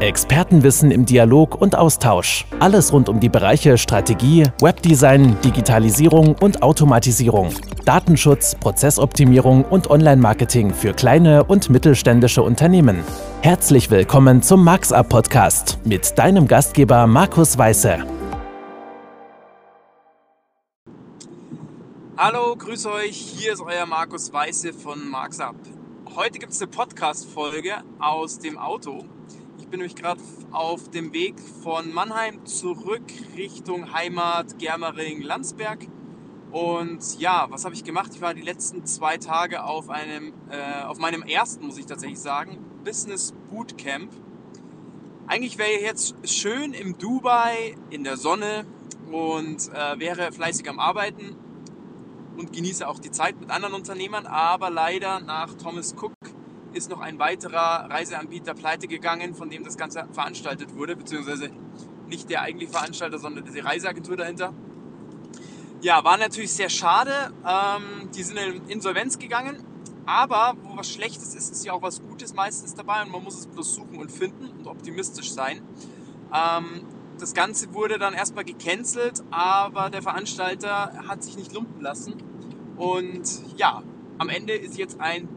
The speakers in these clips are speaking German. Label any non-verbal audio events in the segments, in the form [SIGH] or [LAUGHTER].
Expertenwissen im Dialog und Austausch. Alles rund um die Bereiche Strategie, Webdesign, Digitalisierung und Automatisierung. Datenschutz, Prozessoptimierung und Online-Marketing für kleine und mittelständische Unternehmen. Herzlich willkommen zum MarxUp Podcast mit deinem Gastgeber Markus Weiße. Hallo, grüß euch. Hier ist euer Markus Weiße von MarxUp. Heute gibt es eine Podcast-Folge aus dem Auto bin nämlich gerade auf dem Weg von Mannheim zurück Richtung Heimat Germering, Landsberg. Und ja, was habe ich gemacht? Ich war die letzten zwei Tage auf einem, äh, auf meinem ersten, muss ich tatsächlich sagen, Business Bootcamp. Eigentlich wäre ich jetzt schön im Dubai in der Sonne und äh, wäre fleißig am Arbeiten und genieße auch die Zeit mit anderen Unternehmern, aber leider nach Thomas Cook ist noch ein weiterer Reiseanbieter pleite gegangen, von dem das Ganze veranstaltet wurde, beziehungsweise nicht der eigentliche Veranstalter, sondern die Reiseagentur dahinter. Ja, war natürlich sehr schade. Ähm, die sind in Insolvenz gegangen. Aber wo was Schlechtes ist, ist ja auch was Gutes meistens dabei und man muss es bloß suchen und finden und optimistisch sein. Ähm, das Ganze wurde dann erstmal gecancelt, aber der Veranstalter hat sich nicht lumpen lassen. Und ja, am Ende ist jetzt ein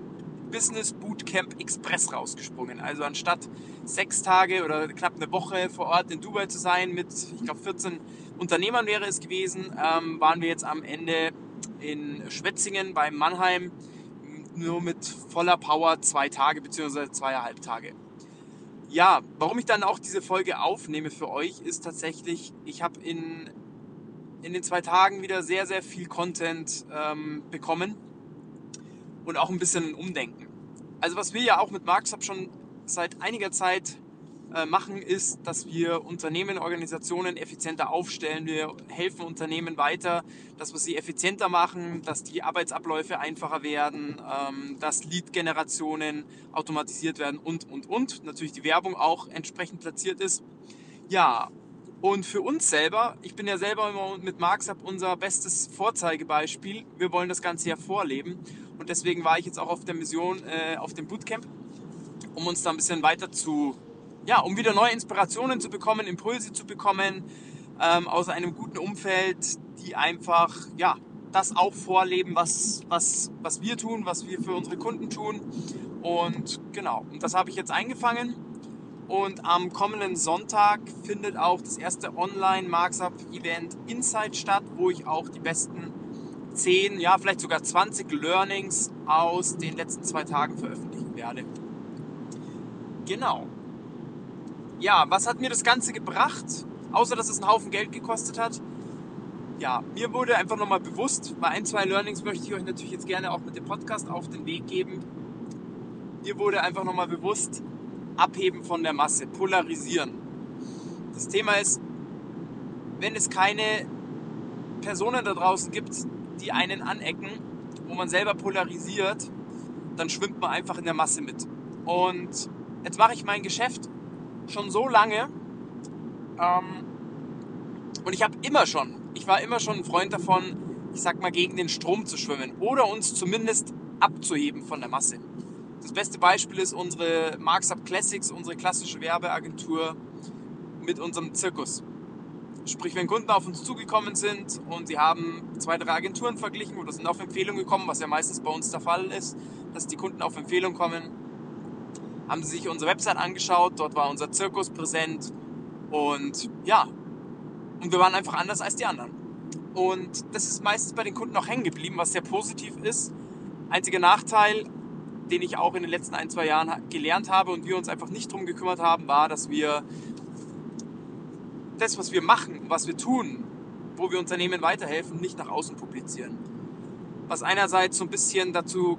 Business Bootcamp Express rausgesprungen. Also anstatt sechs Tage oder knapp eine Woche vor Ort in Dubai zu sein mit, ich glaube, 14 Unternehmern wäre es gewesen, ähm, waren wir jetzt am Ende in Schwetzingen bei Mannheim nur mit voller Power zwei Tage bzw. zweieinhalb Tage. Ja, warum ich dann auch diese Folge aufnehme für euch, ist tatsächlich, ich habe in, in den zwei Tagen wieder sehr, sehr viel Content ähm, bekommen und auch ein bisschen Umdenken. Also was wir ja auch mit MarxUp schon seit einiger Zeit äh, machen, ist, dass wir Unternehmen, Organisationen effizienter aufstellen. Wir helfen Unternehmen weiter, dass wir sie effizienter machen, dass die Arbeitsabläufe einfacher werden, ähm, dass Lead-Generationen automatisiert werden und, und, und. Natürlich die Werbung auch entsprechend platziert ist. Ja, und für uns selber, ich bin ja selber immer mit MarxUp unser bestes Vorzeigebeispiel. Wir wollen das Ganze ja vorleben. Und deswegen war ich jetzt auch auf der Mission, äh, auf dem Bootcamp, um uns da ein bisschen weiter zu, ja, um wieder neue Inspirationen zu bekommen, Impulse zu bekommen, ähm, aus einem guten Umfeld, die einfach, ja, das auch vorleben, was, was, was wir tun, was wir für unsere Kunden tun. Und genau, und das habe ich jetzt eingefangen. Und am kommenden Sonntag findet auch das erste Online-Markup-Event Insight statt, wo ich auch die besten 10, ja vielleicht sogar 20 Learnings aus den letzten zwei Tagen veröffentlichen werde. Genau. Ja, was hat mir das Ganze gebracht? Außer dass es einen Haufen Geld gekostet hat. Ja, mir wurde einfach nochmal bewusst, bei ein, zwei Learnings möchte ich euch natürlich jetzt gerne auch mit dem Podcast auf den Weg geben. Mir wurde einfach nochmal bewusst, abheben von der Masse, polarisieren. Das Thema ist, wenn es keine Personen da draußen gibt, die einen anecken, wo man selber polarisiert, dann schwimmt man einfach in der Masse mit. Und jetzt mache ich mein Geschäft schon so lange ähm, und ich habe immer schon, ich war immer schon ein Freund davon, ich sag mal, gegen den Strom zu schwimmen oder uns zumindest abzuheben von der Masse. Das beste Beispiel ist unsere Marks Up Classics, unsere klassische Werbeagentur mit unserem Zirkus. Sprich, wenn Kunden auf uns zugekommen sind und sie haben zwei, drei Agenturen verglichen oder sind auf Empfehlung gekommen, was ja meistens bei uns der Fall ist, dass die Kunden auf Empfehlung kommen, haben sie sich unsere Website angeschaut, dort war unser Zirkus präsent und ja, und wir waren einfach anders als die anderen. Und das ist meistens bei den Kunden auch hängen geblieben, was sehr positiv ist. Einziger Nachteil, den ich auch in den letzten ein, zwei Jahren gelernt habe und wir uns einfach nicht drum gekümmert haben, war, dass wir das, was wir machen, was wir tun, wo wir Unternehmen weiterhelfen, nicht nach außen publizieren. Was einerseits so ein bisschen dazu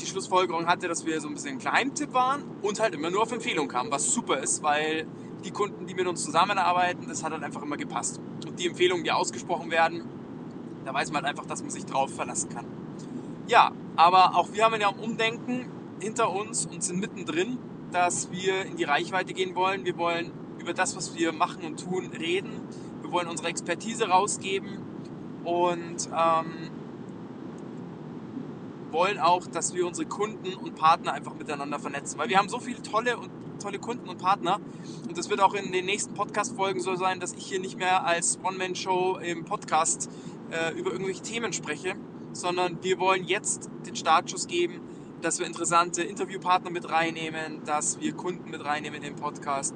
die Schlussfolgerung hatte, dass wir so ein bisschen ein Geheimtipp waren und halt immer nur auf Empfehlung kamen, was super ist, weil die Kunden, die mit uns zusammenarbeiten, das hat halt einfach immer gepasst. Und die Empfehlungen, die ausgesprochen werden, da weiß man halt einfach, dass man sich drauf verlassen kann. Ja, aber auch wir haben ja ein Umdenken hinter uns und sind mittendrin, dass wir in die Reichweite gehen wollen. Wir wollen über das, was wir machen und tun, reden. Wir wollen unsere Expertise rausgeben und ähm, wollen auch, dass wir unsere Kunden und Partner einfach miteinander vernetzen. Weil wir haben so viele tolle und tolle Kunden und Partner. Und das wird auch in den nächsten Podcast-Folgen so sein, dass ich hier nicht mehr als One-Man-Show im Podcast äh, über irgendwelche Themen spreche, sondern wir wollen jetzt den Startschuss geben, dass wir interessante Interviewpartner mit reinnehmen, dass wir Kunden mit reinnehmen in den Podcast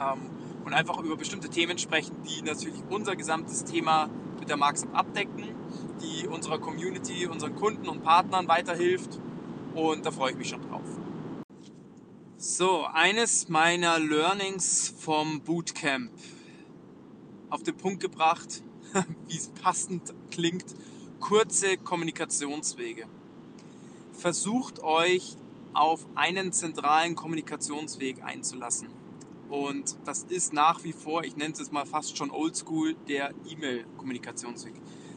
ähm, und einfach über bestimmte Themen sprechen, die natürlich unser gesamtes Thema mit der Marks abdecken, die unserer Community, unseren Kunden und Partnern weiterhilft und da freue ich mich schon drauf. So, eines meiner Learnings vom Bootcamp auf den Punkt gebracht, [LAUGHS] wie es passend klingt, kurze Kommunikationswege. Versucht euch auf einen zentralen Kommunikationsweg einzulassen. Und das ist nach wie vor, ich nenne es mal fast schon oldschool, der E-Mail-Kommunikationsweg.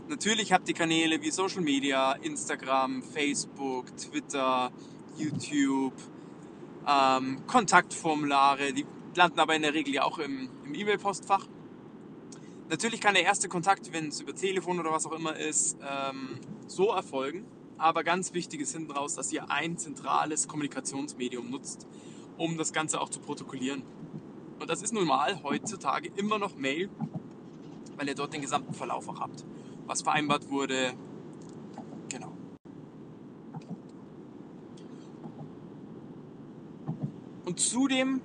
Natürlich habt ihr Kanäle wie Social Media, Instagram, Facebook, Twitter, YouTube, ähm, Kontaktformulare, die landen aber in der Regel ja auch im, im E-Mail-Postfach. Natürlich kann der erste Kontakt, wenn es über Telefon oder was auch immer ist, ähm, so erfolgen. Aber ganz wichtig ist hinten raus, dass ihr ein zentrales Kommunikationsmedium nutzt, um das Ganze auch zu protokollieren. Und das ist nun mal heutzutage immer noch Mail, weil ihr dort den gesamten Verlauf auch habt was vereinbart wurde. Genau. Und zudem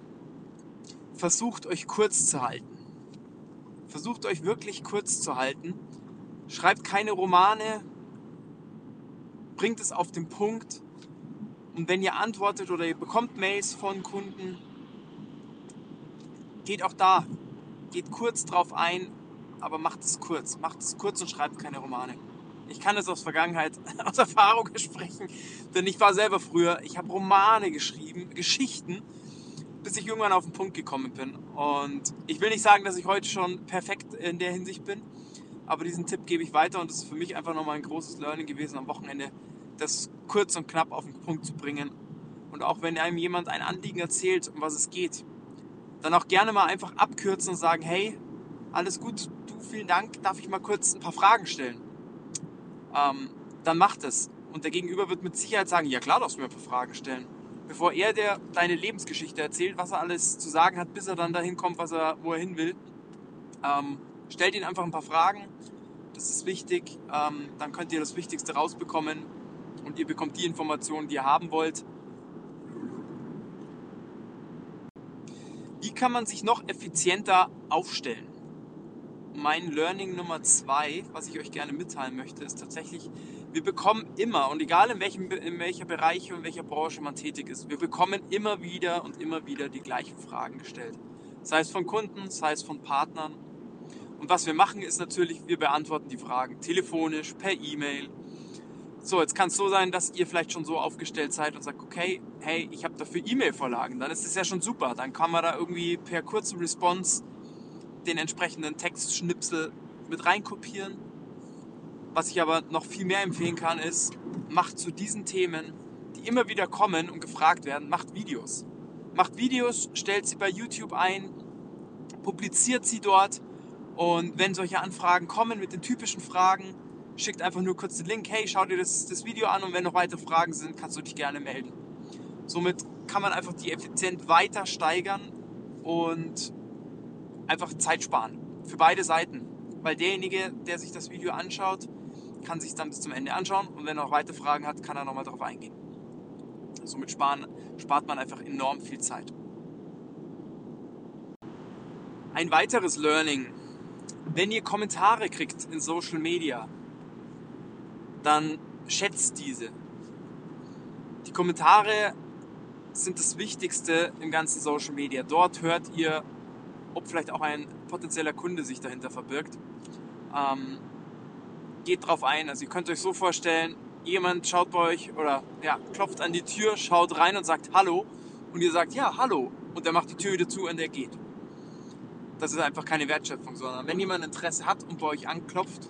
versucht euch kurz zu halten. Versucht euch wirklich kurz zu halten. Schreibt keine Romane. Bringt es auf den Punkt. Und wenn ihr antwortet oder ihr bekommt Mails von Kunden, geht auch da, geht kurz drauf ein aber macht es kurz. Macht es kurz und schreibt keine Romane. Ich kann es aus Vergangenheit, [LAUGHS] aus Erfahrung sprechen, denn ich war selber früher, ich habe Romane geschrieben, Geschichten, bis ich irgendwann auf den Punkt gekommen bin. Und ich will nicht sagen, dass ich heute schon perfekt in der Hinsicht bin, aber diesen Tipp gebe ich weiter und das ist für mich einfach nochmal ein großes Learning gewesen am Wochenende, das kurz und knapp auf den Punkt zu bringen. Und auch wenn einem jemand ein Anliegen erzählt, um was es geht, dann auch gerne mal einfach abkürzen und sagen, hey, alles gut, du, vielen Dank, darf ich mal kurz ein paar Fragen stellen? Ähm, dann macht es. Und der Gegenüber wird mit Sicherheit sagen, ja klar, darfst du mir ein paar Fragen stellen. Bevor er dir deine Lebensgeschichte erzählt, was er alles zu sagen hat, bis er dann dahin kommt, was er, wo er hin will, ähm, stellt ihn einfach ein paar Fragen. Das ist wichtig. Ähm, dann könnt ihr das Wichtigste rausbekommen und ihr bekommt die Informationen, die ihr haben wollt. Wie kann man sich noch effizienter aufstellen? mein Learning Nummer zwei, was ich euch gerne mitteilen möchte, ist tatsächlich, wir bekommen immer, und egal in, welchem, in welcher Bereich und welcher Branche man tätig ist, wir bekommen immer wieder und immer wieder die gleichen Fragen gestellt. Sei es von Kunden, sei es von Partnern. Und was wir machen, ist natürlich, wir beantworten die Fragen telefonisch, per E-Mail. So, jetzt kann es so sein, dass ihr vielleicht schon so aufgestellt seid und sagt, okay, hey, ich habe dafür E-Mail-Vorlagen. Dann ist es ja schon super. Dann kann man da irgendwie per kurzen Response den entsprechenden Textschnipsel mit reinkopieren. Was ich aber noch viel mehr empfehlen kann, ist, macht zu diesen Themen, die immer wieder kommen und gefragt werden, macht Videos. Macht Videos, stellt sie bei YouTube ein, publiziert sie dort und wenn solche Anfragen kommen mit den typischen Fragen, schickt einfach nur kurz den Link, hey, schau dir das, das Video an und wenn noch weitere Fragen sind, kannst du dich gerne melden. Somit kann man einfach die Effizienz weiter steigern und einfach Zeit sparen. Für beide Seiten. Weil derjenige, der sich das Video anschaut, kann sich dann bis zum Ende anschauen und wenn er noch weitere Fragen hat, kann er nochmal darauf eingehen. Somit sparen, spart man einfach enorm viel Zeit. Ein weiteres Learning. Wenn ihr Kommentare kriegt in Social Media, dann schätzt diese. Die Kommentare sind das Wichtigste im ganzen Social Media. Dort hört ihr ob vielleicht auch ein potenzieller Kunde sich dahinter verbirgt. Ähm, geht drauf ein. Also ihr könnt euch so vorstellen, jemand schaut bei euch oder ja, klopft an die Tür, schaut rein und sagt Hallo. Und ihr sagt ja, hallo. Und er macht die Tür wieder zu und er geht. Das ist einfach keine Wertschöpfung, sondern wenn jemand Interesse hat und bei euch anklopft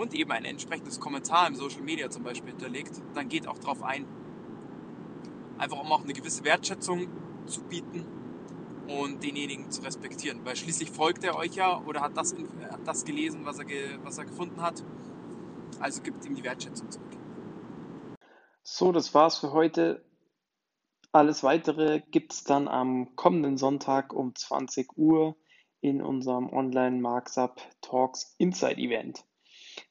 und eben ein entsprechendes Kommentar im Social Media zum Beispiel hinterlegt, dann geht auch drauf ein. Einfach um auch eine gewisse Wertschätzung zu bieten und denjenigen zu respektieren. Weil schließlich folgt er euch ja oder hat das, hat das gelesen, was er, was er gefunden hat. Also gibt ihm die Wertschätzung zurück. So, das war's für heute. Alles weitere gibt es dann am kommenden Sonntag um 20 Uhr in unserem Online Markup Talks Inside Event.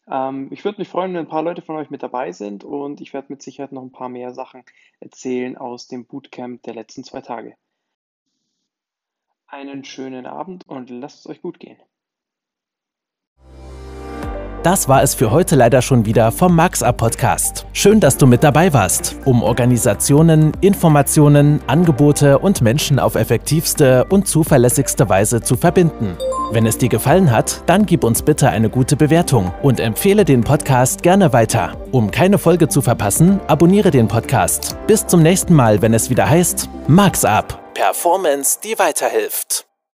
Ähm, ich würde mich freuen, wenn ein paar Leute von euch mit dabei sind und ich werde mit Sicherheit noch ein paar mehr Sachen erzählen aus dem Bootcamp der letzten zwei Tage. Einen schönen Abend und lasst es euch gut gehen. Das war es für heute leider schon wieder vom MaxUp Podcast. Schön, dass du mit dabei warst, um Organisationen, Informationen, Angebote und Menschen auf effektivste und zuverlässigste Weise zu verbinden. Wenn es dir gefallen hat, dann gib uns bitte eine gute Bewertung und empfehle den Podcast gerne weiter. Um keine Folge zu verpassen, abonniere den Podcast. Bis zum nächsten Mal, wenn es wieder heißt MaxUp. Performance, die weiterhilft.